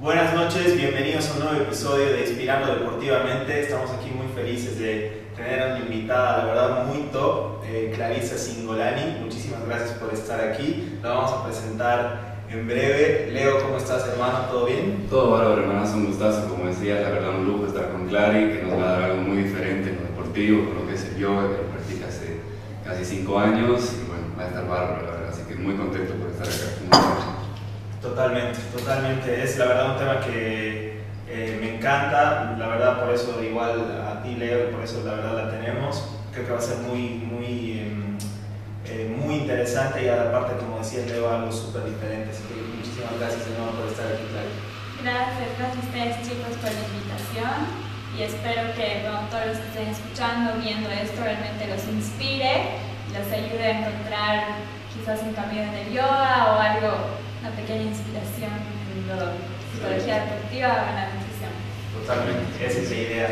Buenas noches, bienvenidos a un nuevo episodio de Inspirando Deportivamente. Estamos aquí muy felices de tener a una invitada, la verdad, muy top, eh, Clarisa Singolani. Muchísimas gracias por estar aquí. La vamos a presentar en breve. Leo, ¿cómo estás, hermano? ¿Todo bien? Todo bárbaro, hermano. Es un gustazo, como decía, la verdad, un lujo estar con Clary, que nos va a dar algo muy diferente en lo deportivo, con lo que el yoga, que lo practica hace casi cinco años. Y bueno, va a estar bárbaro, la verdad. Así que muy contento por estar acá. Totalmente, totalmente. Es la verdad un tema que eh, me encanta. La verdad, por eso, igual a ti, Leo, y por eso la verdad la tenemos. Creo que va a ser muy, muy, em, eh, muy interesante y aparte, como decía Leo, algo súper diferente. Así que muchísimas gracias de nuevo por estar aquí. Gracias, gracias a ustedes chicos por la invitación y espero que bueno, todos los que estén escuchando, viendo esto, realmente los inspire, les ayude a encontrar quizás un camino en el yoga o algo, una pequeña inspiración en la psicología deportiva o en la nutrición. Totalmente, esa es la idea.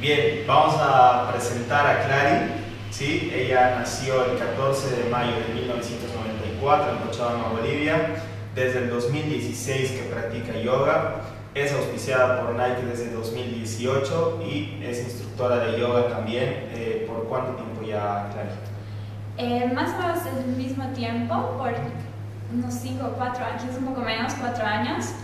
Bien, vamos a presentar a Clary. ¿sí? Ella nació el 14 de mayo de 1994 en Cochabamba, Bolivia. Desde el 2016 que practica yoga. Es auspiciada por Nike desde 2018 y es instructora de yoga también. Eh, ¿Por cuánto tiempo ya, Clary? Eh, más o menos el mismo tiempo, por unos 5 o 4 años, un poco menos, 4 años.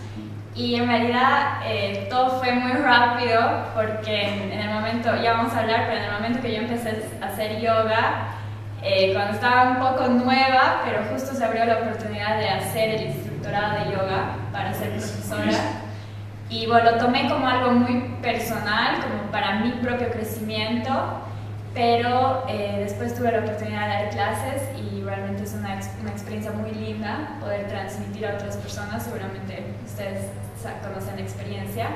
Y en realidad eh, todo fue muy rápido porque en, en el momento, ya vamos a hablar, pero en el momento que yo empecé a hacer yoga, eh, cuando estaba un poco nueva, pero justo se abrió la oportunidad de hacer el instructorado de yoga para ser profesora. Y bueno, lo tomé como algo muy personal, como para mi propio crecimiento, pero eh, después tuve la oportunidad de dar clases y realmente es una, una experiencia muy linda poder transmitir a otras personas, seguramente ustedes conocen la experiencia.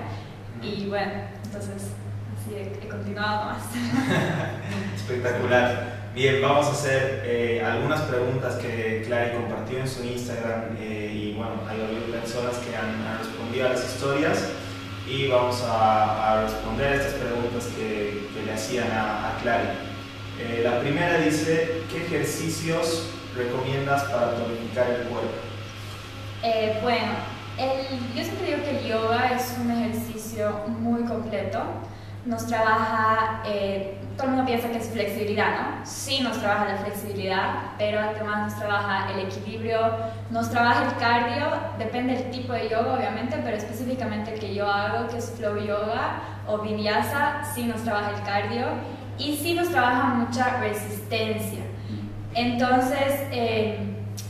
Y bueno, entonces así he, he continuado más. Espectacular. Bien, vamos a hacer eh, algunas preguntas que Clary compartió en su Instagram eh, y bueno, hay varias personas que han, han respondido a las historias y vamos a, a responder a estas preguntas que, que le hacían a, a Clary. Eh, la primera dice, ¿qué ejercicios recomiendas para tonificar el cuerpo? Eh, bueno, yo siempre digo que el yoga es un ejercicio muy completo. Nos trabaja, eh, todo el mundo piensa que es flexibilidad, ¿no? Sí nos trabaja la flexibilidad, pero además nos trabaja el equilibrio, nos trabaja el cardio, depende del tipo de yoga obviamente, pero específicamente el que yo hago, que es flow yoga o vinyasa, sí nos trabaja el cardio y sí nos trabaja mucha resistencia. Entonces, eh,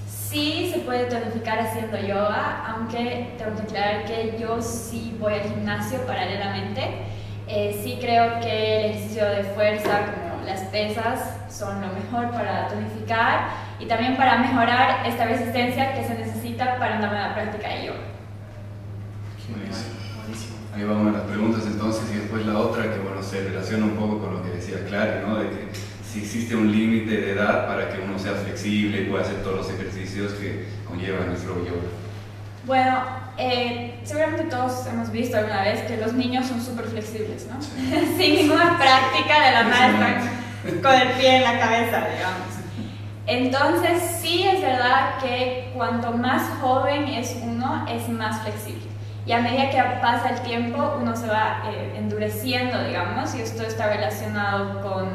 sí se puede tonificar haciendo yoga, aunque tengo que aclarar que yo sí voy al gimnasio paralelamente. Eh, sí creo que el ejercicio de fuerza, como las pesas, son lo mejor para tonificar y también para mejorar esta resistencia que se necesita para una buena práctica de yoga. Buenísimo. Ahí va una de las preguntas entonces y después la otra que bueno se relaciona un poco Clary, ¿no? De que si existe un límite de edad para que uno sea flexible y pueda hacer todos los ejercicios que conllevan el flow yoga. Bueno, eh, seguramente todos hemos visto alguna vez que los niños son súper flexibles, ¿no? Sin ninguna práctica de la madre están con el pie en la cabeza, digamos. Entonces, sí es verdad que cuanto más joven es uno, es más flexible. Y a medida que pasa el tiempo, uno se va eh, endureciendo, digamos, y esto está relacionado con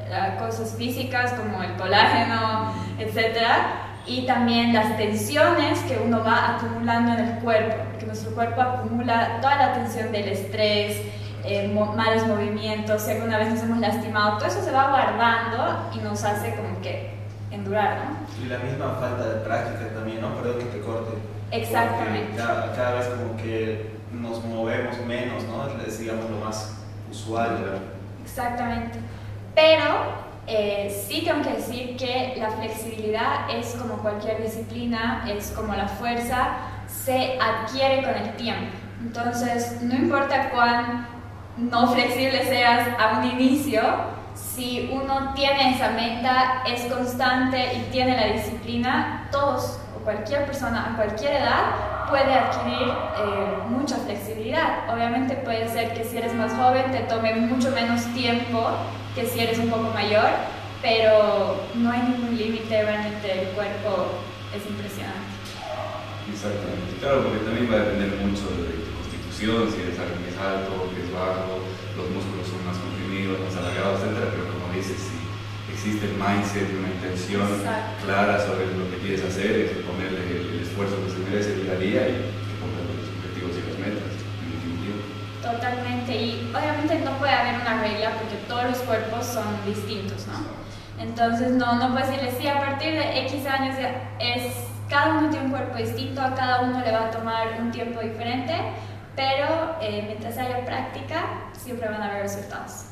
eh, cosas físicas como el colágeno, etcétera, y también las tensiones que uno va acumulando en el cuerpo, porque nuestro cuerpo acumula toda la tensión del estrés, eh, malos movimientos, si alguna vez nos hemos lastimado, todo eso se va guardando y nos hace como que endurar, ¿no? Y la misma falta de práctica también, ¿no? Perdón que te corte. Exactamente. Cada, cada vez como que nos movemos menos, ¿no? Es digamos lo más usual. Exactamente. Pero eh, sí tengo que decir que la flexibilidad es como cualquier disciplina, es como la fuerza, se adquiere con el tiempo. Entonces, no importa cuán no flexible seas a un inicio, si uno tiene esa meta, es constante y tiene la disciplina, todos cualquier persona a cualquier edad puede adquirir eh, mucha flexibilidad. Obviamente puede ser que si eres más joven te tome mucho menos tiempo que si eres un poco mayor, pero no hay ningún límite, realmente el cuerpo es impresionante. Exactamente, claro, porque también va a depender mucho de tu constitución, si eres alguien que es alto, que es bajo, los músculos son más comprimidos, más alargados, etc. Pero como dices, si existe el mindset y una intención clara sobre lo que quieres hacer, es ponerle el, esfuerzo que se merece día a día y que pongas los objetivos y las metas, en definitiva. Totalmente, y obviamente no puede haber una regla porque todos los cuerpos son distintos, ¿no? Entonces no, no puedes decirle, sí, a partir de X años es cada uno tiene un cuerpo distinto, a cada uno le va a tomar un tiempo diferente, pero eh, mientras haya práctica, siempre van a haber resultados.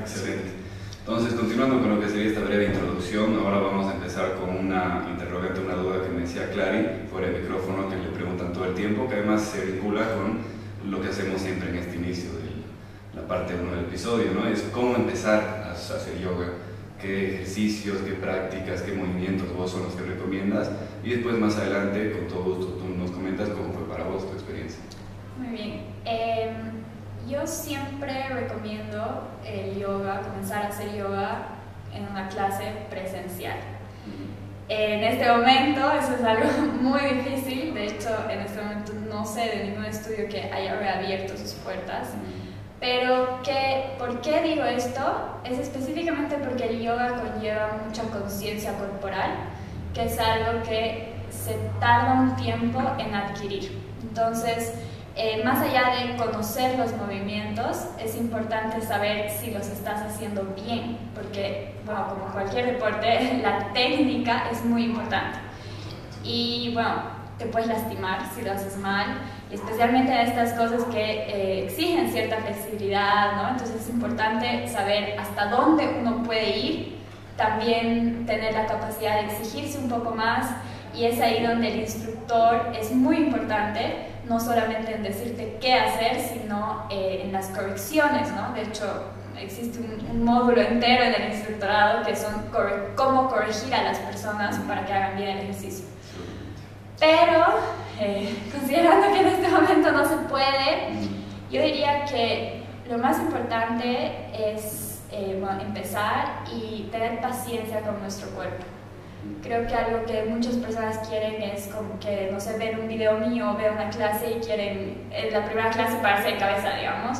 excelente. Entonces, continuando con lo que sería esta breve introducción, ahora vamos a empezar con una interrogante, una duda que me decía Clary, fuera de micrófono, que le preguntan todo el tiempo, que además se vincula con lo que hacemos siempre en este inicio de la parte 1 del episodio, ¿no? Es cómo empezar a hacer yoga qué ejercicios, qué prácticas, qué movimientos vos son los que recomiendas y después más adelante, con todo gusto, tú nos comentas cómo fue para vos tu experiencia. Muy bien. Em, yo siempre recomiendo el yoga, comenzar a hacer yoga en una clase presencial. En este momento eso es algo muy difícil, de hecho en este momento no sé de ningún estudio que haya reabierto sus puertas. Pero, ¿qué, ¿por qué digo esto? Es específicamente porque el yoga conlleva mucha conciencia corporal, que es algo que se tarda un tiempo en adquirir. Entonces, eh, más allá de conocer los movimientos, es importante saber si los estás haciendo bien, porque, bueno, como cualquier deporte, la técnica es muy importante. Y, bueno, te puedes lastimar si lo haces mal especialmente en estas cosas que eh, exigen cierta flexibilidad, ¿no? Entonces es importante saber hasta dónde uno puede ir, también tener la capacidad de exigirse un poco más y es ahí donde el instructor es muy importante, no solamente en decirte qué hacer, sino eh, en las correcciones, ¿no? De hecho, existe un, un, módulo entero en el instructorado que son cómo corregir a las personas para que hagan bien el ejercicio. Pero, eh, considerando que en este momento no se puede, yo diría que lo más importante es eh, empezar y tener paciencia con nuestro cuerpo. Creo que algo que muchas personas quieren es como que, no sé, ven un video mío, ven una clase y quieren en la primera clase pararse de cabeza, digamos.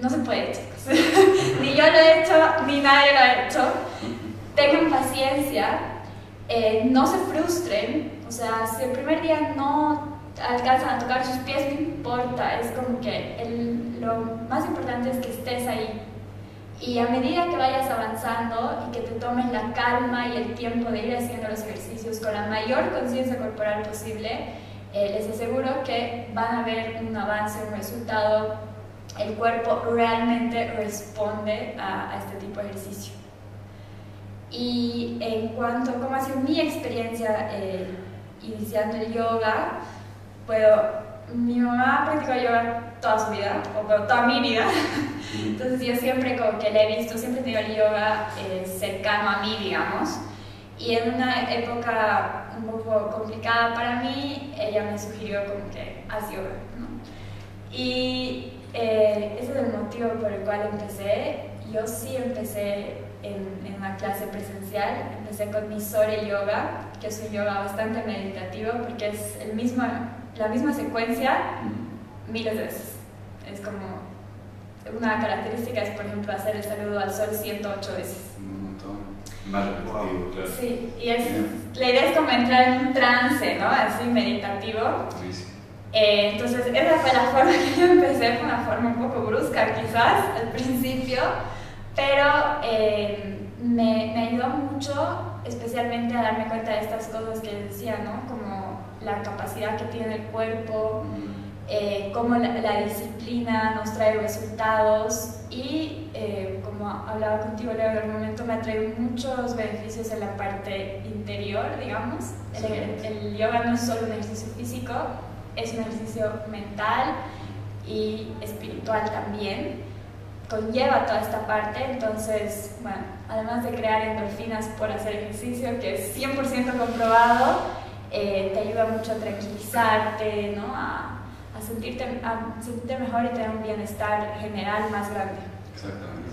No se puede, chicos. ni yo lo he hecho, ni nadie lo ha hecho. Tengan paciencia, eh, no se frustren, o sea, si el primer día no alcanzan a tocar sus pies, no importa, es como que lo más importante es que estés ahí. Y a medida que vayas avanzando y que te tomes la calma y el tiempo de ir haciendo los ejercicios con la mayor conciencia corporal posible, eh, les aseguro que van a ver un avance, un resultado. El cuerpo realmente responde a, a este tipo de ejercicio. Y en cuanto a cómo ha sido mi experiencia eh, iniciando el yoga, puedo mi mamá practicó yoga toda su vida, o toda mi vida, entonces yo siempre como que le he visto, siempre he tenido el yoga eh, cercano a mí, digamos, y en una época un poco complicada para mí, ella me sugirió como que haz yoga, ¿no? Y eh, ese es el motivo por el cual empecé, yo sí empecé en, una clase presencial. Empecé con mi Sore Yoga, que es un yoga bastante meditativo porque es el mismo, la misma secuencia miles de veces. Es como una característica es, por ejemplo, hacer el saludo al sol 108 veces. Un montón. Más repetitivo, claro. Sí, y es, la idea es como entrar en un trance, ¿no? Así meditativo. Eh, entonces, esa fue la forma que yo empecé, fue una forma un poco brusca quizás al principio, pero eh, me, me, ayudó mucho, especialmente a darme cuenta de estas cosas que decía, ¿no? Como la capacidad que tiene el cuerpo, eh, cómo la, disciplina nos trae resultados y, eh, como hablaba contigo Leo en el momento, me ha traído muchos beneficios en la parte interior, digamos. El, el yoga no es solo un ejercicio físico, es un ejercicio mental y espiritual también. Conlleva toda esta parte, entonces, bueno, además de crear endorfinas por hacer ejercicio, que es 100% comprobado, eh, te ayuda mucho a tranquilizarte, ¿no? a, a, sentirte, a sentirte mejor y tener un bienestar general más grande. Exactamente.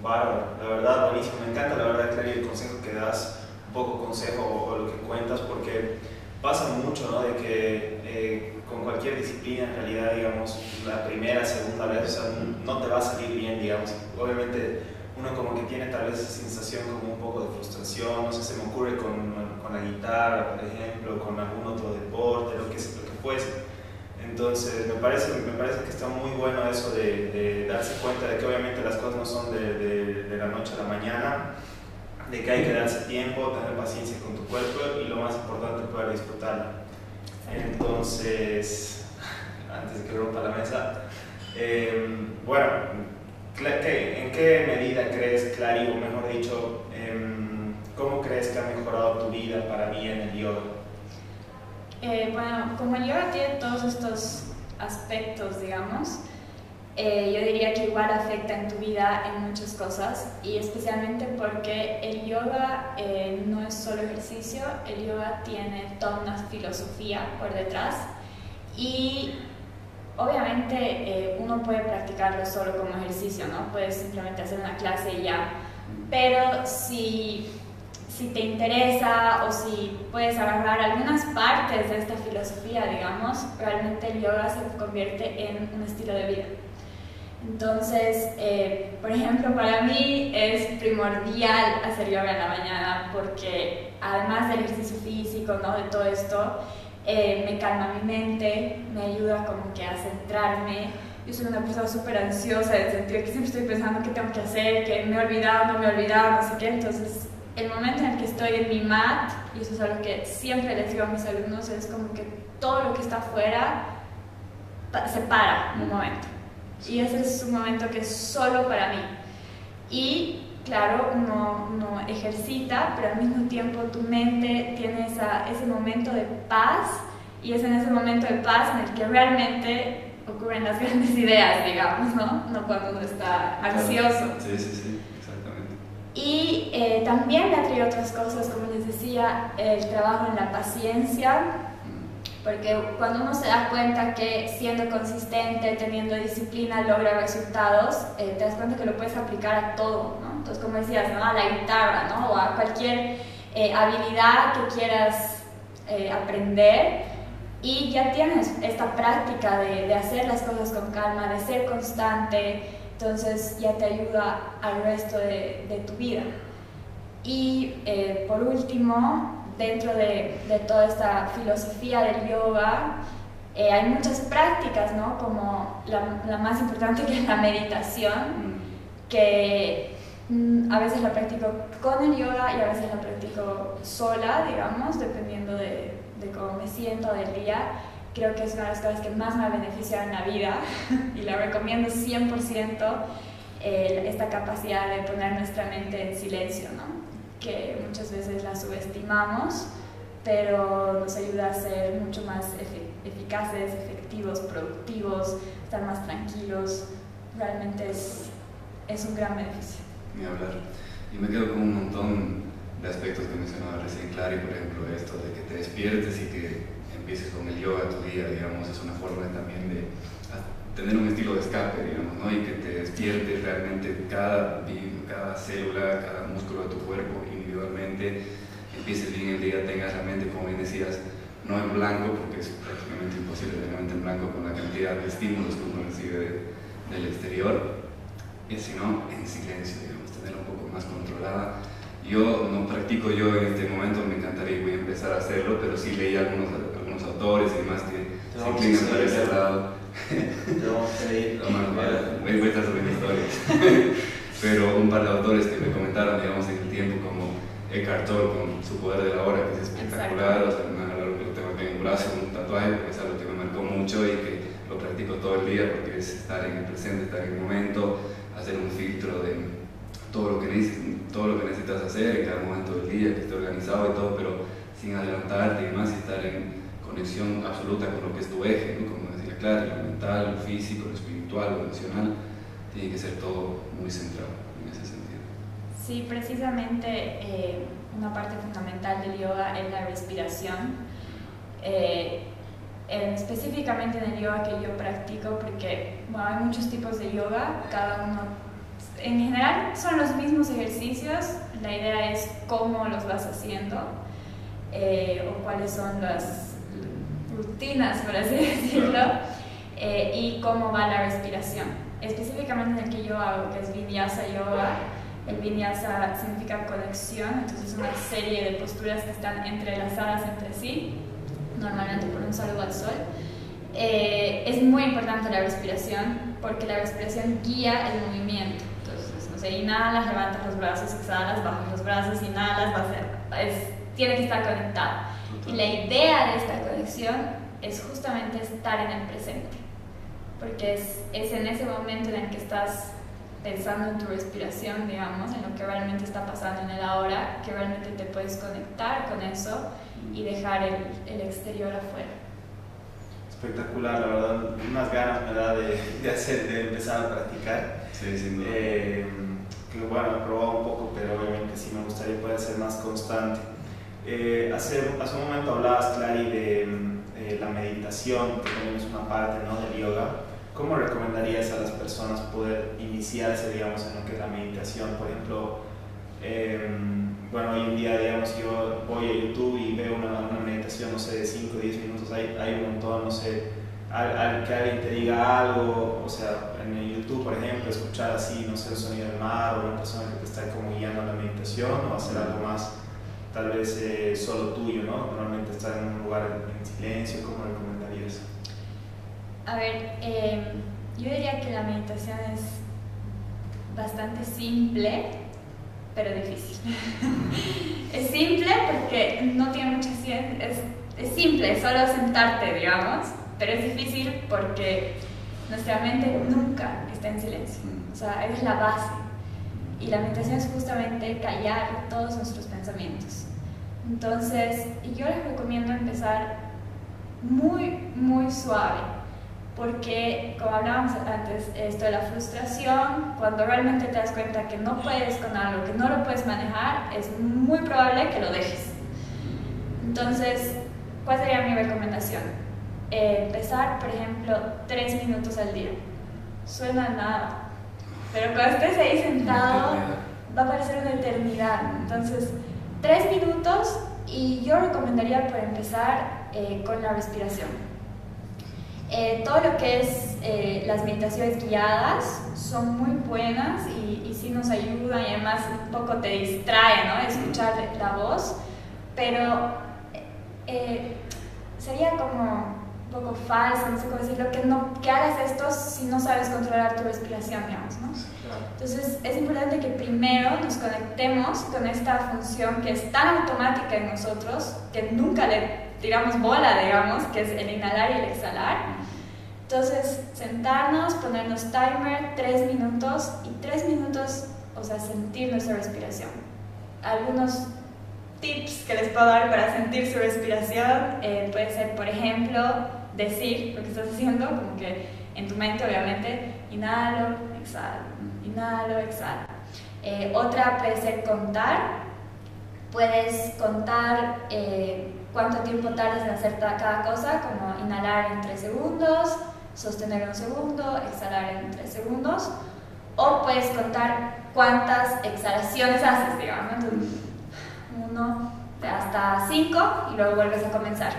Bárbaro, la verdad, buenísimo. Me encanta, la verdad, Clary, el consejo que das, un poco consejo o, lo que cuentas, porque pasa mucho, ¿no? De que eh, con cualquier disciplina, en realidad, digamos, la primera, segunda vez, o sea, no te va a salir bien, digamos. Obviamente, uno como que tiene tal vez esa sensación como un poco de frustración, no sé, se me ocurre con, con la guitarra, por ejemplo, con algún otro deporte, lo que, lo que fuese. Entonces, me parece, me parece que está muy bueno eso de, de darse cuenta de que obviamente las cosas no son de, de, de la noche a la mañana, de que hay que darse tiempo, tener paciencia con tu cuerpo y lo más importante, poder disfrutarlo. Entonces, antes de que rompa la mesa, eh, bueno, ¿en qué medida crees, Clary, o mejor dicho, eh, cómo crees que ha mejorado tu vida para mí en el yoga? Eh, bueno, como el yoga tiene todos estos aspectos, digamos, eh, yo diría que igual afecta en tu vida en muchas cosas y especialmente porque el yoga eh, no es solo ejercicio, el yoga tiene toda una filosofía por detrás y obviamente eh, uno puede practicarlo solo como ejercicio, ¿no? Puedes simplemente hacer una clase y ya, pero si, si te interesa o si puedes agarrar algunas partes de esta filosofía, digamos, realmente el yoga se convierte en un estilo de vida. Entonces, eh, por ejemplo, para mí es primordial hacer yoga en la mañana porque además del ejercicio físico, ¿no? de todo esto, eh, me calma mi mente, me ayuda como que a centrarme. Yo soy una persona súper ansiosa en el sentido que siempre estoy pensando qué tengo que hacer, que me he olvidado, no me he olvidado, no sé qué. Entonces, el momento en el que estoy en mi mat, y eso es algo que siempre les digo a mis alumnos, es como que todo lo que está afuera se para un momento y ese es un momento que es solo para mí. Y claro, uno, uno ejercita, pero al mismo tiempo tu mente tiene esa, ese momento de paz y es en ese momento de paz en el que realmente ocurren las grandes ideas, digamos, ¿no? No cuando uno está ansioso. Sí, sí, sí. Y eh, también le atrae otras cosas, como les decía, el trabajo en la paciencia, porque cuando uno se da cuenta que siendo consistente, teniendo disciplina, logra resultados, eh, te das cuenta que lo puedes aplicar a todo, ¿no? Entonces, como decías, ¿no? A la guitarra, ¿no? O a cualquier eh, habilidad que quieras eh, aprender y ya tienes esta práctica de, de, hacer las cosas con calma, de ser constante, entonces ya te ayuda al resto de, tu vida. Y por último, dentro de, toda esta filosofía del yoga, eh, hay muchas prácticas, ¿no? Como la, más importante que es la meditación, que mm, a veces la practico con el yoga y a veces la practico sola, digamos, dependiendo de, de cómo me siento del día. Creo que es una de las cosas que más me ha beneficiado en la vida y la recomiendo 100%, eh, esta capacidad de poner nuestra mente en silencio, ¿no? que muchas veces la subestimamos, pero nos ayuda a ser mucho más eficaces, efectivos, productivos, estar más tranquilos. Realmente es, es un gran beneficio. Ni hablar. Yo me quedo con un montón de aspectos que mencionaba recién Clary, por ejemplo, esto de que te despiertes y que empieces con el yoga tu día, digamos, es una forma también de tener un estilo de escape, digamos, ¿no? y que te despierte realmente cada, cada célula, cada músculo de tu cuerpo individualmente, empieces bien el día, tengas la mente, como bien decías, no en blanco, porque es prácticamente imposible tener la mente en blanco con la cantidad de estímulos que uno recibe del exterior, sino en silencio, digamos, tenerla un poco más controlada. Yo no practico yo en este momento, me encantaría voy a empezar a hacerlo, pero sí leí algunos, algunos autores y demás que se inclinan para ese lado. Voy, voy a estar subiendo historias. Pero un par de autores que me comentaron, digamos, en el tiempo, como Eckhart Tolle con su poder de la hora, que es espectacular, o sea, lo, lo tengo aquí en un brazo, un tatuaje, porque es algo que me marcó mucho y que lo practico todo el día, porque es estar en el presente, estar en el momento, hacer un filtro de todo lo que necesitas, todo lo que necesitas hacer en cada momento del día, que esté organizado y todo, pero sin adelantarte y más, y estar en conexión absoluta con lo que es tu eje, ¿no? como decía claro, lo mental, lo físico, lo espiritual, lo emocional, tiene que ser todo muy centrado en ese sentido. Sí, precisamente eh, una parte fundamental del yoga es la respiración. Eh, específicamente en el yoga que yo practico, porque bueno, hay muchos tipos de yoga, cada uno, en general son los mismos ejercicios, la idea es cómo los vas haciendo eh, o cuáles son las rutinas, por así decirlo, eh, y cómo va la respiración. Específicamente en el que yo hago, que es Vinyasa Yoga, el Vinyasa significa conexión, entonces es una serie de posturas que están entrelazadas entre sí, normalmente por un saludo al sol. Eh, es muy importante la respiración porque la respiración guía el movimiento. Entonces, no sé, inhalas, levantas los brazos, exhalas, bajas los brazos, inhalas, va a ser, es, tiene que estar conectado. Y la idea de esta conexión es justamente estar en el presente, porque es, es en ese momento en el que estás pensando en tu respiración, digamos, en lo que realmente está pasando en el ahora, que realmente te puedes conectar con eso y dejar el, el exterior afuera. Espectacular, la verdad, unas ganas me da de, de hacer, de empezar a practicar. Sí, sin duda. Eh, que bueno, he probado un poco, pero obviamente sí me gustaría poder ser más constante. Eh, hace, hace un momento hablabas, Clary, de eh, la meditación, que también es una parte ¿no? del yoga. ¿Cómo recomendarías a las personas poder iniciarse, digamos, en lo que es la meditación? Por ejemplo, eh, bueno, hoy en día, digamos, yo voy a YouTube y veo una, una meditación, no sé, de 5 o 10 minutos, hay, hay un montón, no sé, al, al que alguien te diga algo, o sea, en YouTube, por ejemplo, escuchar así, no sé, el sonido del mar o una persona que te está como guiando a la meditación o hacer algo más, tal vez eh, solo tuyo, ¿no? Normalmente estar en un lugar en silencio, ¿cómo recomendarías? A ver, eh, yo diría que la meditación es bastante simple, pero difícil. es simple porque no tiene mucha ciencia, es, es simple, solo sentarte, digamos, pero es difícil porque nuestra mente nunca está en silencio, o sea, es la base. Y la meditación es justamente callar todos nuestros pensamientos. Entonces, yo les recomiendo empezar muy, muy suave, porque como hablábamos antes, esto de la frustración, cuando realmente te das cuenta que no puedes con algo, que no lo puedes manejar, es muy probable que lo dejes. Entonces, ¿cuál sería mi recomendación? Eh, empezar, por ejemplo, tres minutos al día. Suena nada, pero cuando estés ahí sentado va a parecer una eternidad. Entonces, tres minutos y yo recomendaría para empezar eh, con la respiración. Eh, todo lo que es eh, las meditaciones guiadas son muy buenas y, y sí nos ayudan y además un poco te distrae, ¿no? Escuchar la voz, pero eh, sería como un poco falso, no sé cómo decirlo, que, no, que hagas esto si no sabes controlar tu respiración, digamos, ¿no? Entonces es importante que primero nos conectemos con esta función que es tan automática en nosotros, que nunca le tiramos bola, digamos, que es el inhalar y el exhalar. Entonces, sentarnos, ponernos timer, tres minutos y tres minutos, o sea, sentir nuestra respiración. Algunos tips que les puedo dar para sentir su respiración eh, puede ser, por ejemplo, decir lo que estás haciendo, como que en tu mente, obviamente, inhalo, exhalo, inhalo, exhalo. Eh, otra puede ser contar. Puedes contar eh, cuánto tiempo tardas en hacer cada cosa, como inhalar en 3 segundos, sostener un segundo, exhalar en 3 segundos. O puedes contar cuántas exhalaciones haces, digamos. Entonces, uno hasta 5 y luego vuelves a comenzar.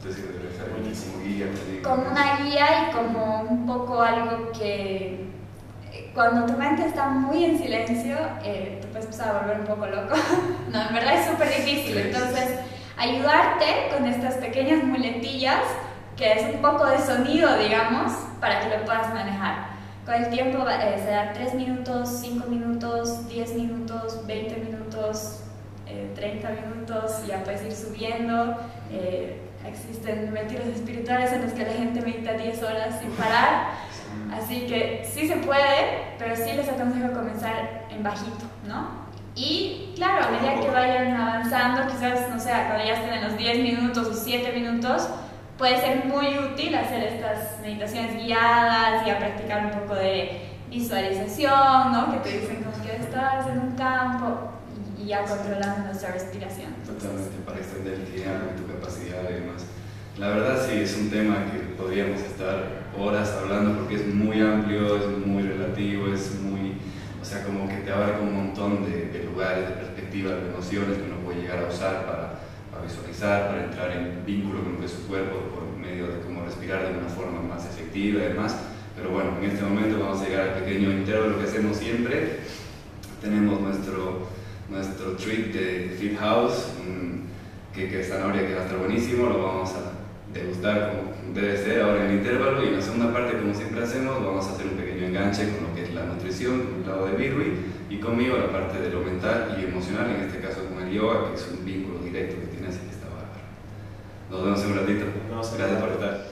Buenísimo, guía, Como una guía y como un poco algo que eh, cuando tu mente está muy en silencio, eh, te puedes empezar a volver un poco loco. no, en verdad es súper difícil. Entonces, ayudarte con estas pequeñas muletillas, que es un poco de sonido, digamos, para que lo puedas manejar. Con el tiempo eh, será 3 minutos, 5 minutos, 10 minutos, 20 minutos, eh, 30 minutos, ya puedes ir subiendo. Eh, existen retiros espirituales en los que la gente medita 10 horas sin parar. Así que sí se puede, pero sí les aconsejo comenzar en bajito, ¿no? Y claro, a medida que vayan avanzando, quizás, no sé, cuando ya estén en los 10 minutos o 7 minutos, puede ser muy útil hacer estas meditaciones guiadas y a practicar un poco de visualización, ¿no? Que te dicen como que estás en un campo ya controlando nuestra respiración. Totalmente, para extender el tiempo y tu capacidad y demás. La verdad sí, es un tema que podríamos estar horas hablando porque es muy amplio, es muy relativo, es muy, o sea, como que te abarca un montón de, de lugares, de perspectivas, de emociones que uno puede llegar a usar para, visualizar, para entrar en vínculo con lo que es su cuerpo por medio de cómo respirar de una forma más efectiva y demás. Pero bueno, en este momento vamos a llegar al pequeño intervalo que hacemos siempre. Tenemos nuestro, nuestro treat de Fit House, un que, que zanahoria que va a estar buenísimo, lo vamos a degustar como debe ser ahora en el intervalo y en la segunda parte, como siempre hacemos, vamos a hacer un pequeño enganche con lo que es la nutrición, con el lado de Birwi y conmigo la parte de lo mental y emocional, en este caso con el yoga, que es un vínculo directo que tiene, así que está bárbaro. Nos vemos en un ratito. Gracias por estar.